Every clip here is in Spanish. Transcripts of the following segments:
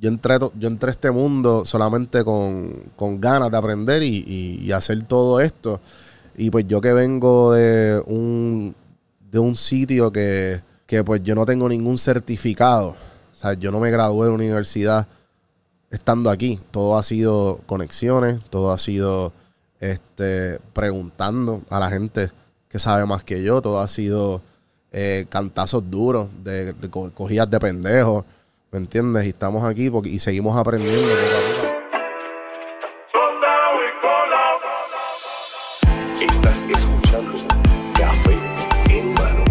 yo entré, yo a este mundo solamente con, ganas de aprender y, hacer todo esto. Y pues yo que vengo de un, de un sitio que, que pues yo no tengo ningún certificado. O sea, yo no me gradué de universidad estando aquí. Todo ha sido conexiones, todo ha sido este, preguntando a la gente que sabe más que yo, todo ha sido eh, cantazos duros, de, de cogidas de pendejos, ¿me entiendes? Y estamos aquí porque, y seguimos aprendiendo. Estás escuchando Café en mano.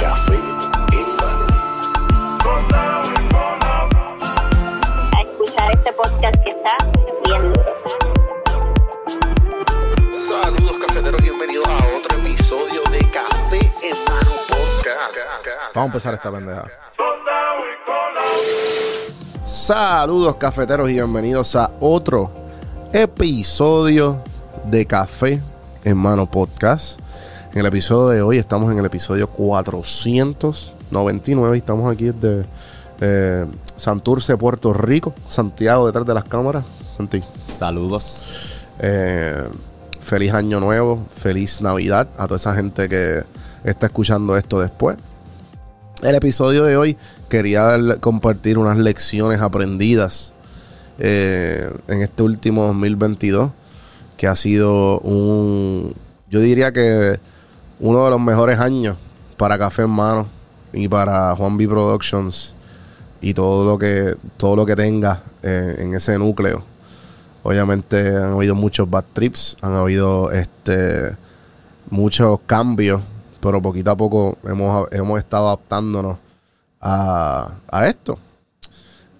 Café en mano. A escuchar este podcast que está bien Saludos cafeteros, bienvenidos a otro episodio de Café en mano podcast. Vamos a empezar esta pendeja. Saludos cafeteros y bienvenidos a otro episodio de Café en Mano Podcast. En el episodio de hoy estamos en el episodio 499 y estamos aquí desde eh, Santurce, Puerto Rico, Santiago detrás de las cámaras. Santi. Saludos. Eh, feliz año nuevo, feliz Navidad a toda esa gente que está escuchando esto después. El episodio de hoy quería compartir unas lecciones aprendidas eh, en este último 2022, que ha sido un, yo diría que uno de los mejores años para Café en Mano y para Juan B Productions y todo lo que todo lo que tenga eh, en ese núcleo. Obviamente han habido muchos bad trips, han habido este muchos cambios, pero poquito a poco hemos, hemos estado adaptándonos a, esto.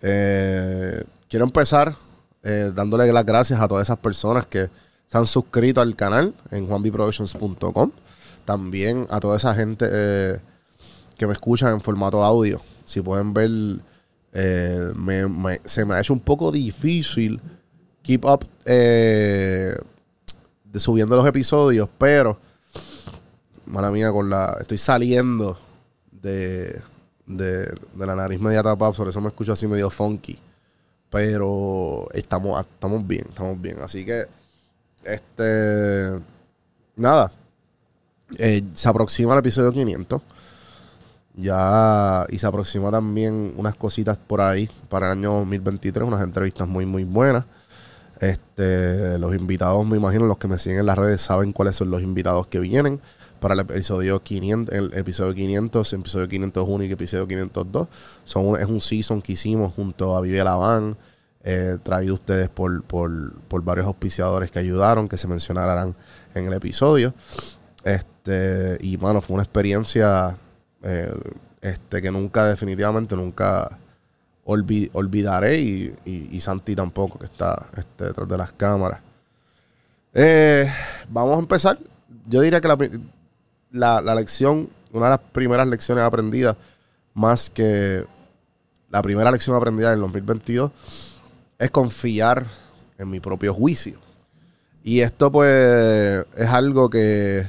Eh, quiero empezar eh, dándole las gracias a todas esas personas que se han suscrito al canal en juanbiproductions.com. También a toda esa gente eh, que me escucha en formato audio. Si pueden ver, se me ha hecho un poco difícil keep up de subiendo los episodios, pero mala mía con la estoy saliendo de de, la nariz media tapada, por eso me escucho así medio funky. Pero estamos, estamos bien, estamos bien. Así que, este, nada, eh, se aproxima el episodio 500. Ya, y se aproxima también unas cositas por ahí para el año 2023, unas entrevistas muy, muy buenas. Este, los invitados, me imagino, los que me siguen en las redes saben cuáles son los invitados que vienen para el episodio 500, el episodio 500, el episodio 501 y el episodio 502. Son es un season que hicimos junto a Vive Laván, eh, traído ustedes por, varios auspiciadores que ayudaron, que se mencionarán en el episodio. Este, y bueno, fue una experiencia eh, este, que nunca, definitivamente, nunca olvidaré y, Santi tampoco, que está este, detrás de las cámaras. Eh, vamos a empezar. Yo diría que la, la, lección, una de las primeras lecciones aprendidas, más que la primera lección aprendida en el 2022, es confiar en mi propio juicio. Y esto pues es algo que,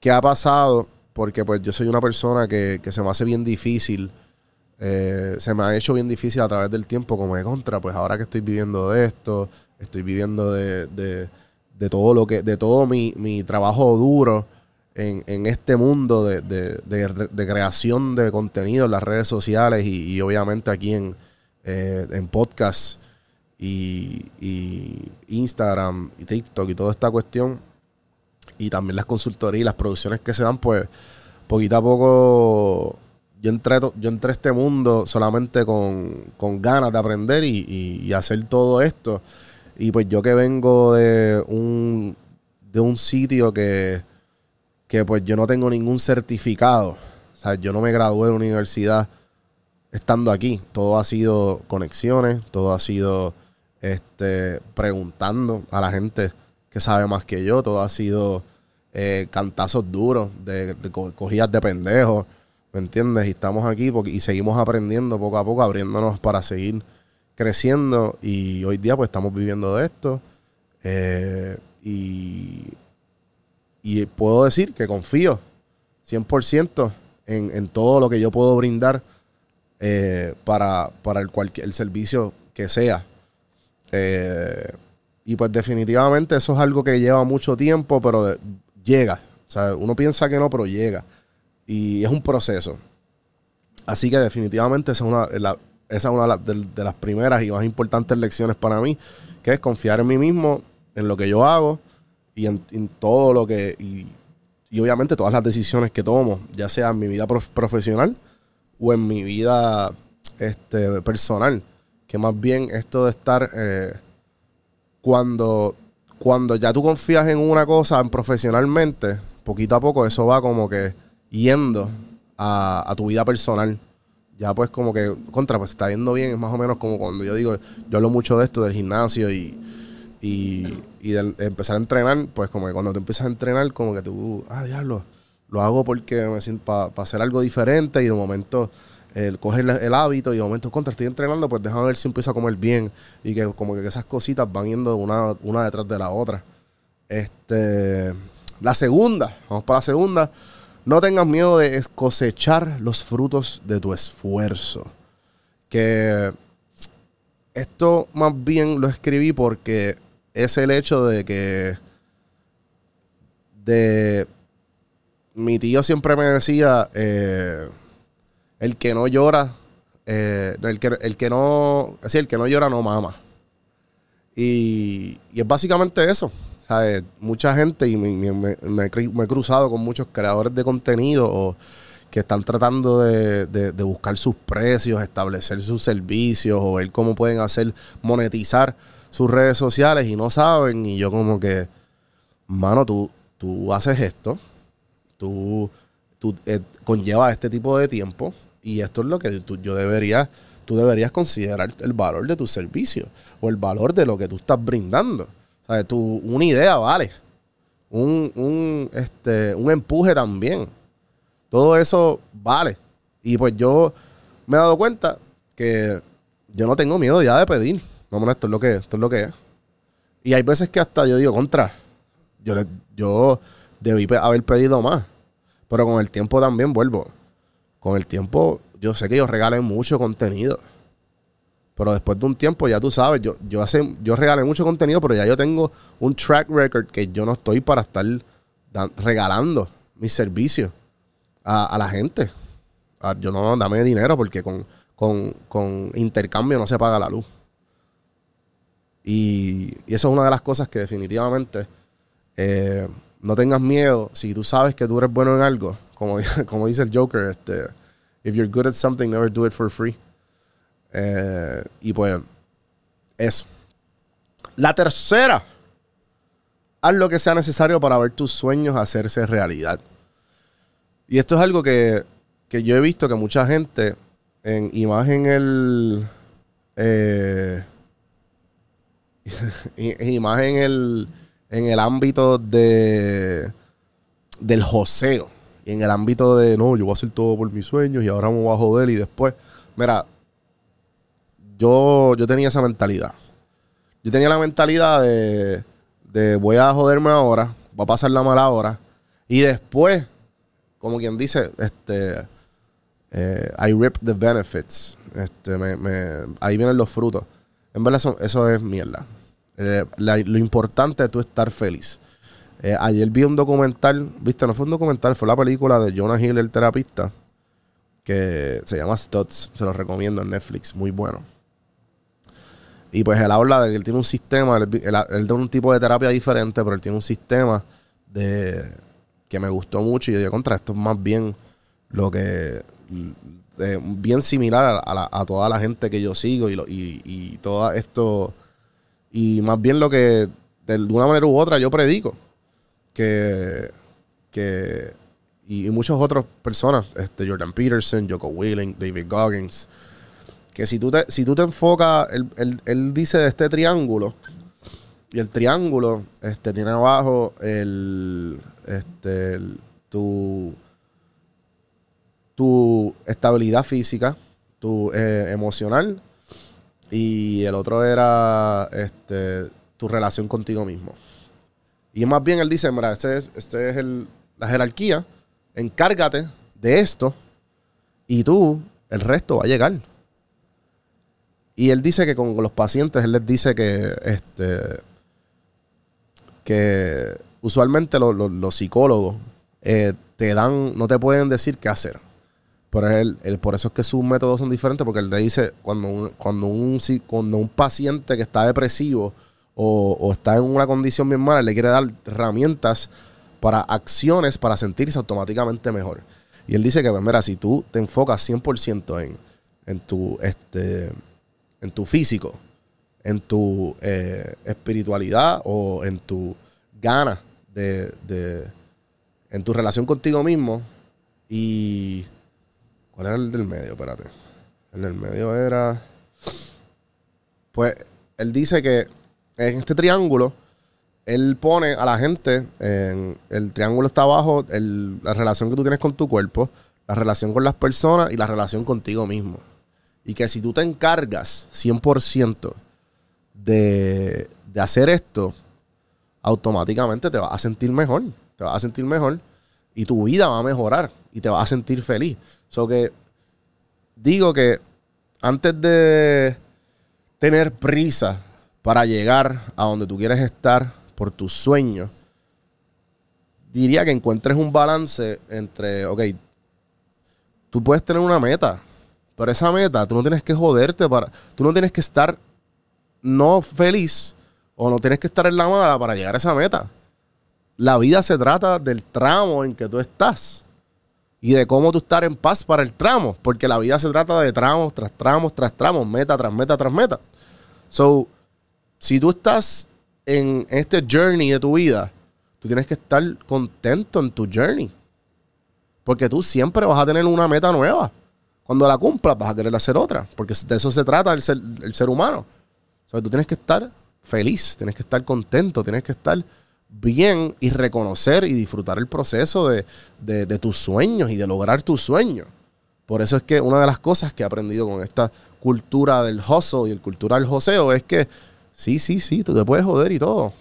que ha pasado porque pues yo soy una persona que, se me hace bien difícil, eh, se me ha hecho bien difícil a través del tiempo como de contra, pues ahora que estoy viviendo de esto, estoy viviendo de, de, todo lo que, de todo mi, mi trabajo duro en, este mundo de, creación de contenido en las redes sociales y, obviamente aquí en, eh, en podcast y, Instagram y TikTok y toda esta cuestión y también las consultorías y las producciones que se dan, pues poquito a poco yo entré, yo entré a este mundo solamente con, ganas de aprender y, y, hacer todo esto. Y pues yo que vengo de un, de un sitio que que pues yo no tengo ningún certificado. O sea, yo no me gradué de universidad estando aquí. Todo ha sido conexiones, todo ha sido este, preguntando a la gente que sabe más que yo, todo ha sido eh, cantazos duros, de, cogidas de pendejos, ¿me entiendes? Y estamos aquí y seguimos aprendiendo poco a poco, abriéndonos para seguir creciendo y hoy día pues estamos viviendo de esto. Eh, y y puedo decir que confío 100% en, en todo lo que yo puedo brindar eh, para, para el, cualquier, el servicio que sea. Eh, y pues definitivamente eso es algo que lleva mucho tiempo, pero llega. O sea, uno piensa que no, pero llega. Y es un proceso. Así que definitivamente esa es una, esa es una de- de las primeras y más importantes lecciones para mí, que es confiar en mí mismo, en lo que yo hago y en, todo lo que... Y, obviamente todas las decisiones que tomo, ya sea en mi vida prof- profesional o en mi vida este, personal. Que más bien esto de estar... eh, cuando, cuando ya tú confías en una cosa en profesionalmente, poquito a poco eso va como que yendo a, tu vida personal. Ya pues como que, contra, pues está yendo bien, es más o menos como cuando yo digo, yo hablo mucho de esto, del gimnasio y, y del empezar a entrenar, pues como que cuando tú empiezas a entrenar, como que tú, ah, diablo, lo hago porque me siento para hacer algo diferente y de momento el coger el, hábito y de momento contra estoy entrenando, pues déjame ver si empiezo a comer bien y que como que esas cositas van yendo una, una detrás de la otra. Este, la segunda, vamos para la segunda. No tengas miedo de cosechar los frutos de tu esfuerzo. Que esto más bien lo escribí porque es el hecho de que de mi tío siempre me decía eh, el que no llora eh, el, que, el que no decir, el que no llora no mama y, y es básicamente eso ¿sabes? mucha gente y me, me- me he cruzado con muchos creadores de contenido o que están tratando de, de- de buscar sus precios, establecer sus servicios o ver cómo pueden hacer monetizar sus redes sociales y no saben. Y yo como que, mano, tú, tú haces esto, tú, tú eh, conllevas este tipo de tiempo y esto es lo que tú- yo debería, tú deberías considerar el valor de tu servicio o el valor de lo que tú estás brindando. ¿Sabes? Tu, una idea vale. Un, un, este, un empuje también. Todo eso vale. Y pues yo me he dado cuenta que yo no tengo miedo ya de pedir. Vamos, esto es lo que, esto es lo que es. Y hay veces que hasta yo digo, contra, yo, le- yo debí haber pedido más. Pero con el tiempo también vuelvo. Con el tiempo, yo sé que yo regalé mucho contenido. Pero después de un tiempo, ya tú sabes, yo, yo, hace, yo regalé mucho contenido, pero ya yo tengo un track record que yo no estoy para estar regalando mis servicios a, a la gente. Ah, yo no, dame dinero porque con, con, con intercambio no se paga la luz. Y, y eso es una de las cosas que definitivamente eh, no tengas miedo. Si tú sabes que tú eres bueno en algo, como, como dice el Joker, este, if you're good at something, never do it for free. Eh, y pues, eso. La tercera, haz lo que sea necesario para ver tus sueños hacerse realidad. Y esto es algo que, que yo he visto que mucha gente, en, y más en el. eh, y, más en el, en el ámbito de del joseo. Y en el ámbito de, no, yo voy a hacer todo por mis sueños y ahora me voy a joder y después. Mira, yo, yo tenía esa mentalidad. Yo tenía la mentalidad de, de voy a joderme ahora, voy a pasar la mala hora y después, como quien dice, este, eh, I rip the benefits. Este, me- me- ahí vienen los frutos. En verdad, eso, eso es mierda. Eh, lo importante es tú estar feliz. Eh, ayer vi un documental, viste, no fue un documental, fue la película de Jonah Hill, el terapista, que se llama Stutz, se lo recomiendo en Netflix, muy bueno. Y pues él habla de que él tiene un sistema, él, él, él da un tipo de terapia diferente, pero él tiene un sistema de que me gustó mucho y yo digo, contra, esto es más bien lo que bien similar a, la- toda la gente que yo sigo y, y, y todo esto y más bien lo que de una manera u otra yo predico que que y, y muchas otras personas este Jordan Peterson Joko Willing David Goggins que si tú te, si tú te enfocas él, él- él dice de este triángulo y el triángulo este tiene abajo el este tu tu estabilidad física, tu eh, emocional y el otro era este, tu relación contigo mismo. Y más bien él dice, mira, este es, este es el- la jerarquía, encárgate de esto y tú el resto va a llegar. Y él dice que con los pacientes, él les dice que este que usualmente lo- lo- los psicólogos eh, te dan, no te pueden decir qué hacer. Pero él, él- por eso es que sus métodos son diferentes, porque él le dice, cuando un, cuando un, cuando un paciente que está depresivo o, o está en una condición bien mala, le quiere dar herramientas para acciones para sentirse automáticamente mejor. Y él dice que, pues, mira, si tú te enfocas 100% en, en, tu, este, en tu físico, en tu eh, espiritualidad o en tu ganas de, de- en tu relación contigo mismo y ¿cuál era el del medio? Espérate. El del medio era pues él dice que en este triángulo él pone a la gente en el triángulo está abajo la relación que tú tienes con tu cuerpo, la relación con las personas y la relación contigo mismo. Y que si tú te encargas 100% de, de hacer esto, automáticamente te vas a sentir mejor. Te vas a sentir mejor y tu vida va a mejorar y te vas a sentir feliz. So que digo que antes de tener prisa para llegar a donde tú quieres estar por tus sueños, diría que encuentres un balance entre, ok, tú puedes tener una meta, pero esa meta tú no tienes que joderte para, tú no tienes que estar no feliz o no tienes que estar en la mala para llegar a esa meta. La vida se trata del tramo en que tú estás y de cómo tú estar en paz para el tramo, porque la vida se trata de tramos tras tramos tras tramos, meta tras meta tras meta. So, si tú estás en este journey de tu vida, tú tienes que estar contento en tu journey. Porque tú siempre vas a tener una meta nueva. Cuando la cumplas, vas a querer hacer otra. Porque de eso se trata el ser, el ser humano. O tú tienes que estar feliz, tienes que estar contento, tienes que estar bien y reconocer y disfrutar el proceso de, de- tus sueños y de lograr tus sueños. Por eso es que una de las cosas que he aprendido con esta cultura del hustle y el cultura del joseo es que sí, sí, sí, tú te puedes joder y todo.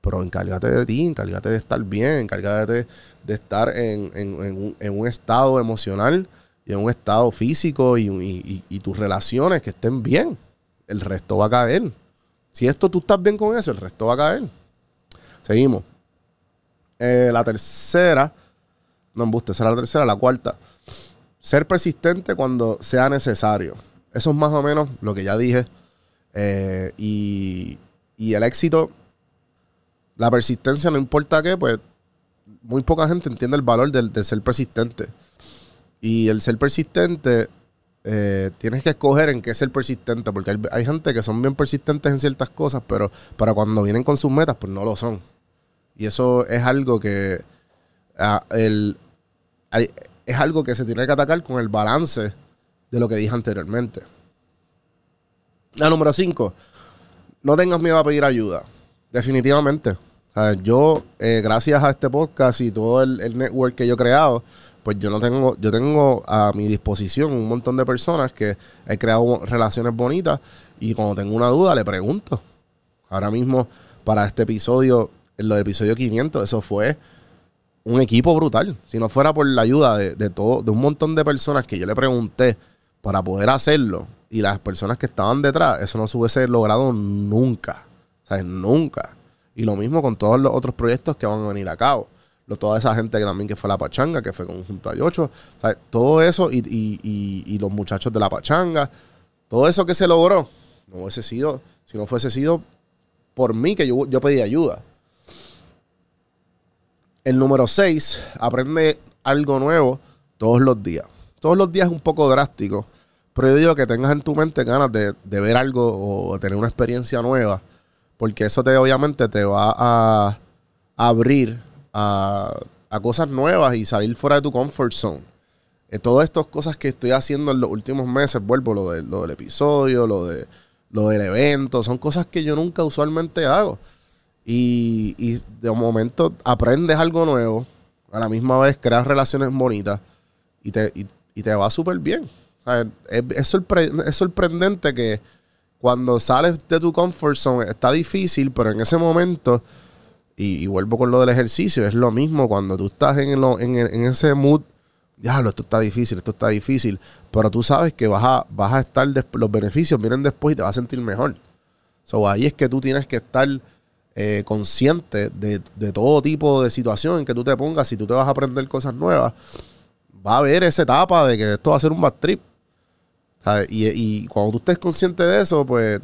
Pero encárgate de ti, encárgate de estar bien, encárgate de, estar en, en- un, estado emocional y en un estado físico y- y tus relaciones que estén bien. El resto va a caer. Si esto tú estás bien con eso, el resto va a caer. Seguimos. Eh, la tercera. No embuste, será la tercera, la cuarta. Ser persistente cuando sea necesario. Eso es más o menos lo que ya dije. Eh, y, y el éxito, la persistencia, no importa qué, pues muy poca gente entiende el valor del, de ser persistente. Y el ser persistente, eh, tienes que escoger en qué ser persistente, porque hay, hay gente que son bien persistentes en ciertas cosas, pero para cuando vienen con sus metas, pues no lo son. Y eso es algo que ah, el, es algo que se tiene que atacar con el balance de lo que dije anteriormente. La número 5. No tengas miedo a pedir ayuda. Definitivamente. Yo, eh, gracias a este podcast y todo el, el network que yo he creado, pues yo no tengo, yo tengo a mi disposición un montón de personas que he creado relaciones bonitas y cuando tengo una duda le pregunto. Ahora mismo, para este episodio, en lo del episodio 500, eso fue un equipo brutal. Si no fuera por la ayuda de, todo, de un montón de personas que yo le pregunté para poder hacerlo y las personas que estaban detrás, eso no se hubiese logrado nunca. Sea, nunca. Y lo mismo con todos los otros proyectos que van a venir a cabo. Lo- toda esa gente que también que fue la pachanga, que fue conjunto a Yocho. O sea, todo eso y, y- y- y los muchachos de la pachanga, todo eso que se logró, no hubiese sido, si no fuese sido por mí que yo, yo pedí ayuda. El número 6, aprende algo nuevo todos los días. Todos los días es un poco drástico, pero yo digo que tengas en tu mente ganas de, ver algo o tener una experiencia nueva, porque eso te obviamente te va a, abrir a, cosas nuevas y salir fuera de tu comfort zone. Eh, todas estas cosas que estoy haciendo en los últimos meses, vuelvo lo, lo del episodio, lo, de, lo del evento, son cosas que yo nunca usualmente hago. Y, y de momento aprendes algo nuevo, a la misma vez creas relaciones bonitas y te, y, te va súper bien. O es, sorpre- es sorprendente que cuando sales de tu comfort zone está difícil, pero en ese momento, y, vuelvo con lo del ejercicio, es lo mismo cuando tú estás en, lo- en, en ese mood diablo, esto está difícil, esto está difícil, pero tú sabes que vas a, vas a estar, los beneficios vienen después y te vas a sentir mejor. So, ahí es que tú tienes que estar eh, consciente de, de todo tipo de situación en que tú te pongas. Si tú te vas a aprender cosas nuevas, va a haber esa etapa de que esto va a ser un bad trip. Y, y cuando tú estés consciente de eso, pues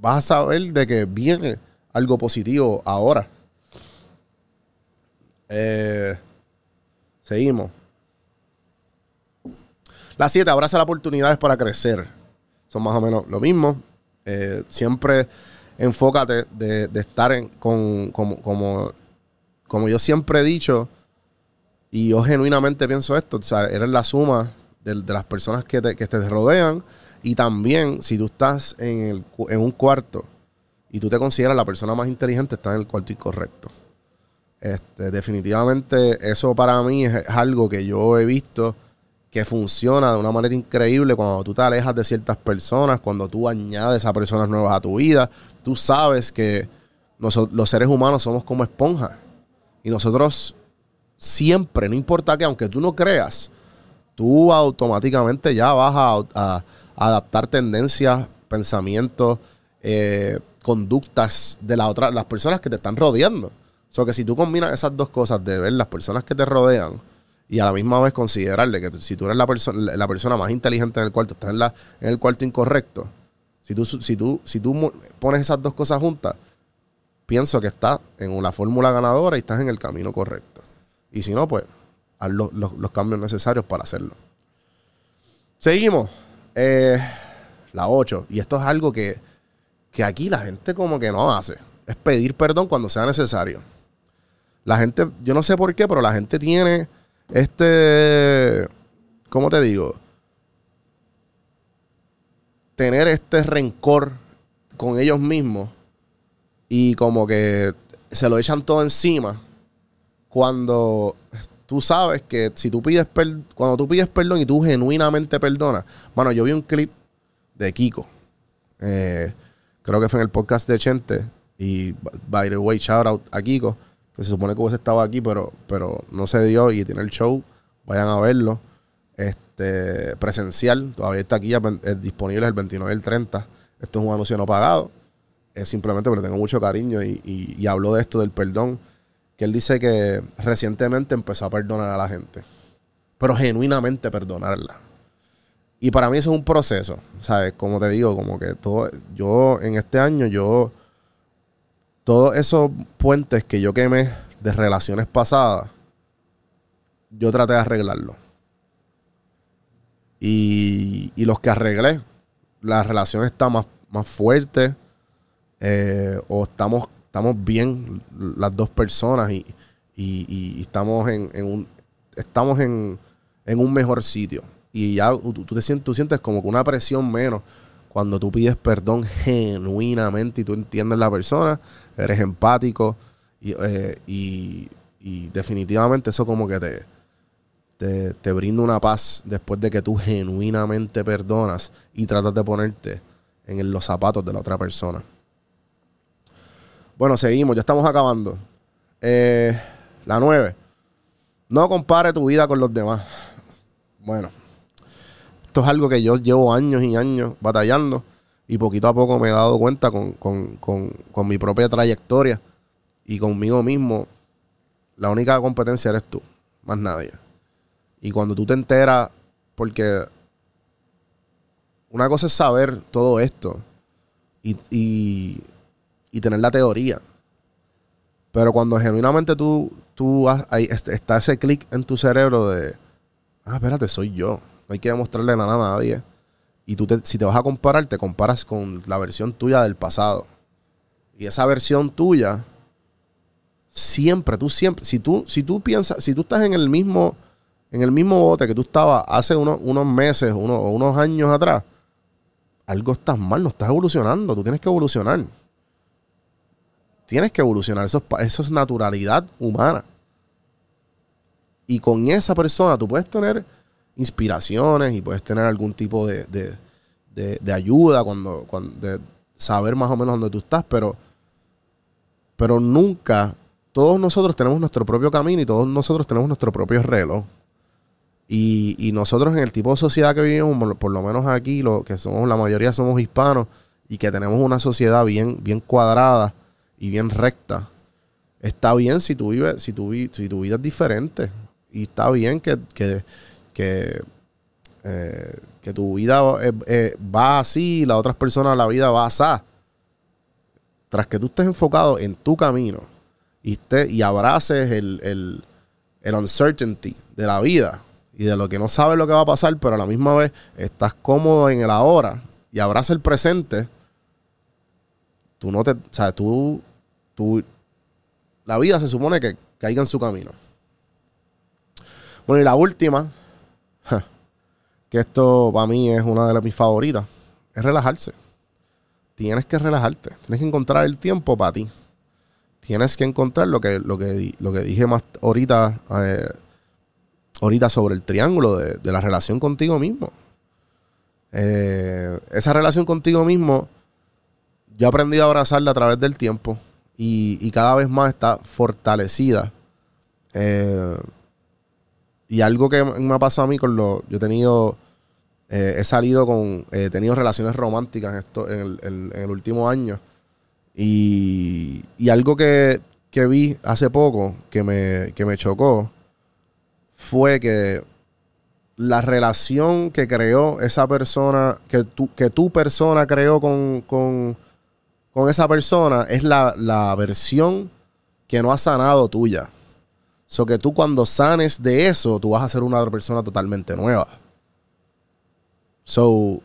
vas a saber de que viene algo positivo ahora. Eh, seguimos. La 7, abraza las oportunidades para crecer. Son más o menos lo mismo. Eh, siempre enfócate de, de estar en, con, como, como, como yo siempre he dicho, y yo genuinamente pienso esto, o sea, eres la suma de, de las personas que te, que te rodean, y también si tú estás en, el, en un cuarto y tú te consideras la persona más inteligente, estás en el cuarto incorrecto. Este, definitivamente eso para mí es algo que yo he visto que funciona de una manera increíble cuando tú te alejas de ciertas personas, cuando tú añades a personas nuevas a tu vida. Tú sabes que noso- los seres humanos somos como esponjas. Y nosotros siempre, no importa que, aunque tú no creas, tú automáticamente ya vas a adaptar tendencias, pensamientos, eh, conductas de la otra, las personas que te están rodeando. O sea, que si tú combinas esas dos cosas de ver las personas que te rodean y a la misma vez considerarle que si tú eres la, perso- la persona más inteligente en el cuarto, estás en, la, en el cuarto incorrecto, si tú, si, tú, si tú pones esas dos cosas juntas, pienso que estás en una fórmula ganadora y estás en el camino correcto. Y si no, pues haz los, los- los cambios necesarios para hacerlo. Seguimos. Eh, la 8. Y esto es algo que, que aquí la gente como que no hace. Es pedir perdón cuando sea necesario. La gente, yo no sé por qué, pero la gente tiene este, ¿cómo te digo? Tener este rencor con ellos mismos y como que se lo echan todo encima cuando tú sabes que si tú pides per- cuando tú pides perdón y tú genuinamente perdonas. Bueno, yo vi un clip de Kiko. eh, creo que fue en el podcast de Chente. Y by the way, shout out a Kiko. Que se supone que hubiese estado aquí, pero, pero no se dio y tiene el show. Vayan a verlo. Este presencial. Todavía está aquí ya es disponible el 29 y el 30. Esto es un anuncio no pagado. Es simplemente porque tengo mucho cariño y, y, y habló de esto del perdón. Que él dice que recientemente empezó a perdonar a la gente. Pero genuinamente perdonarla. Y para mí eso es un proceso, ¿sabes? Como te digo, como que todo, yo en este año, yo, todos esos puentes que yo quemé de relaciones pasadas, yo traté de arreglarlo. Y, y los que arreglé, la relación está más, más fuerte, eh, o estamos, estamos bien las dos personas y, y- estamos en, en un, estamos en, en un mejor sitio. Y ya tú te sientes, tú sientes como que una presión menos cuando tú pides perdón genuinamente y tú entiendes la persona, eres empático y, eh, y definitivamente eso como que te, te, te brinda una paz después de que tú genuinamente perdonas y tratas de ponerte en los zapatos de la otra persona. Bueno, seguimos, ya estamos acabando. Eh, la 9. No compare tu vida con los demás. Bueno, esto es algo que yo llevo años y años batallando y poquito a poco me he dado cuenta con, con- con- con mi propia trayectoria y conmigo mismo. La única competencia eres tú, más nadie. Y cuando tú te enteras, porque una cosa es saber todo esto y, y- y tener la teoría. Pero cuando genuinamente tú, tú has- está ese clic en tu cerebro de, ah, espérate, soy yo. No hay que demostrarle nada a nadie. Y tú, si te vas a comparar, te comparas con la versión tuya del pasado. Y esa versión tuya, siempre, tú siempre, si tú, si tú piensas, si tú estás en el mismo, en el mismo bote que tú estabas hace unos, unos meses unos, o unos años atrás, algo estás mal, no estás evolucionando, tú tienes que evolucionar. Tienes que evolucionar, eso es, eso es naturalidad humana. Y con esa persona tú puedes tener inspiraciones y puedes tener algún tipo de, de- de- ayuda cuando, cuando de saber más o menos dónde tú estás, pero, pero nunca, todos nosotros tenemos nuestro propio camino y todos nosotros tenemos nuestro propio reloj. Y, y nosotros en el tipo de sociedad que vivimos, por, lo menos aquí, lo que somos, la mayoría somos hispanos, y que tenemos una sociedad bien, bien cuadrada y bien recta. Está bien si tu, vives, si tu, si tu vida es diferente. Y está bien que, que, que, eh, que tu vida eh, eh, va así y las otras personas la vida va así. Tras que tú estés enfocado en tu camino y, esté- y abraces el, el, el uncertainty de la vida y de lo que no sabes lo que va a pasar, pero a la misma vez estás cómodo en el ahora y abraza el presente, tú no te, o sea, tú, tú, la vida se supone que caiga en su camino. Bueno, y la última, que esto para mí es una de las- mis favoritas, es relajarse. Tienes que relajarte, tienes que encontrar el tiempo para ti. Tienes que encontrar lo que, lo que, lo que dije más ahorita, eh, ahorita sobre el triángulo de, la relación contigo mismo. Eh, esa relación contigo mismo, yo he aprendido a abrazarla a través del tiempo y, y cada vez más está fortalecida. Eh, y algo que me ha pasado a mí con lo. Yo he tenido. eh, he salido con. He tenido relaciones románticas en, esto, en, el, el último año. Y, y algo que, que vi hace poco que me, que me chocó fue que la relación que creó esa persona, que tu, que tu persona creó con, con, con esa persona, es la, la versión que no ha sanado tuya. So que tú cuando sanes de eso, tú vas a ser una persona totalmente nueva. So,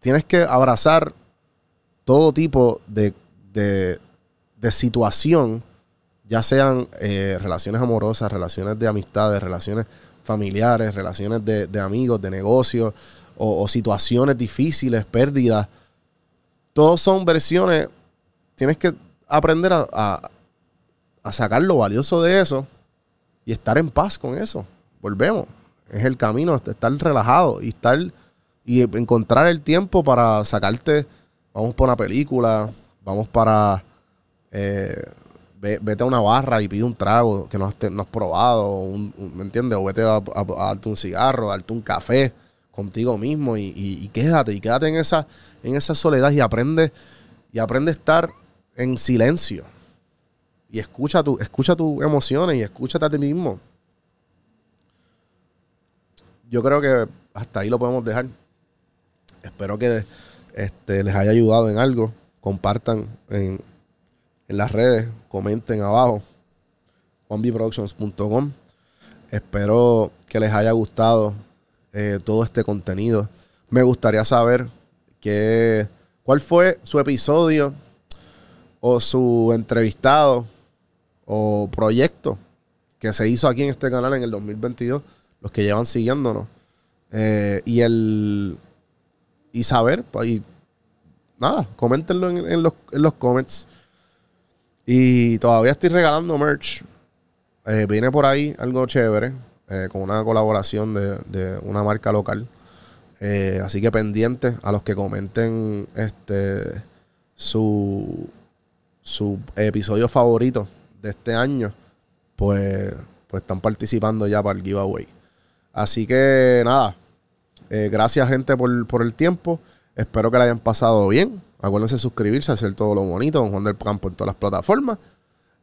tienes que abrazar todo tipo de, de, de situación, ya sean eh, relaciones amorosas, relaciones de amistades, relaciones familiares, relaciones de, de amigos, de negocios, o, situaciones difíciles, pérdidas. Todos son versiones. Tienes que aprender a- a sacar lo valioso de eso y estar en paz con eso. Volvemos. Es el camino, estar relajado y estar y encontrar el tiempo para sacarte. Vamos para una película, vamos para. eh, ve- vete a una barra y pide un trago que no has, no has probado, ¿me entiendes? O vete a, a- a darte un cigarro, a darte un café contigo mismo y, y- y quédate, y quédate en esa, en esa soledad y aprende, y aprende a estar en silencio. Y escucha, tu, escucha tus emociones y escúchate a ti mismo. Yo creo que hasta ahí lo podemos dejar. Espero que este, les haya ayudado en algo. Compartan en, en las redes, comenten abajo. OnBeProductions.com. Espero que les haya gustado eh, todo este contenido. Me gustaría saber qué, cuál fue su episodio o su entrevistado o proyecto que se hizo aquí en este canal en el 2022, los que llevan siguiéndonos. Eh, y el y saber, pues, y nada, coméntenlo en, los, en los comments. Y todavía estoy regalando merch. Eh, viene por ahí algo chévere, eh, con una colaboración de, de una marca local. Eh, así que pendientes a los que comenten este su, su episodio favorito de este año, pues, pues están participando ya para el giveaway. Así que nada, eh, gracias gente por, por el tiempo. Espero que la hayan pasado bien. Acuérdense de suscribirse, hacer todo lo bonito con Juan del Campo en todas las plataformas.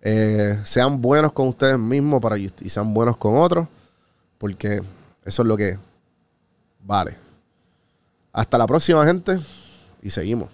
Eh, sean buenos con ustedes mismos para y sean buenos con otros, porque eso es lo que vale. Hasta la próxima, gente, y seguimos.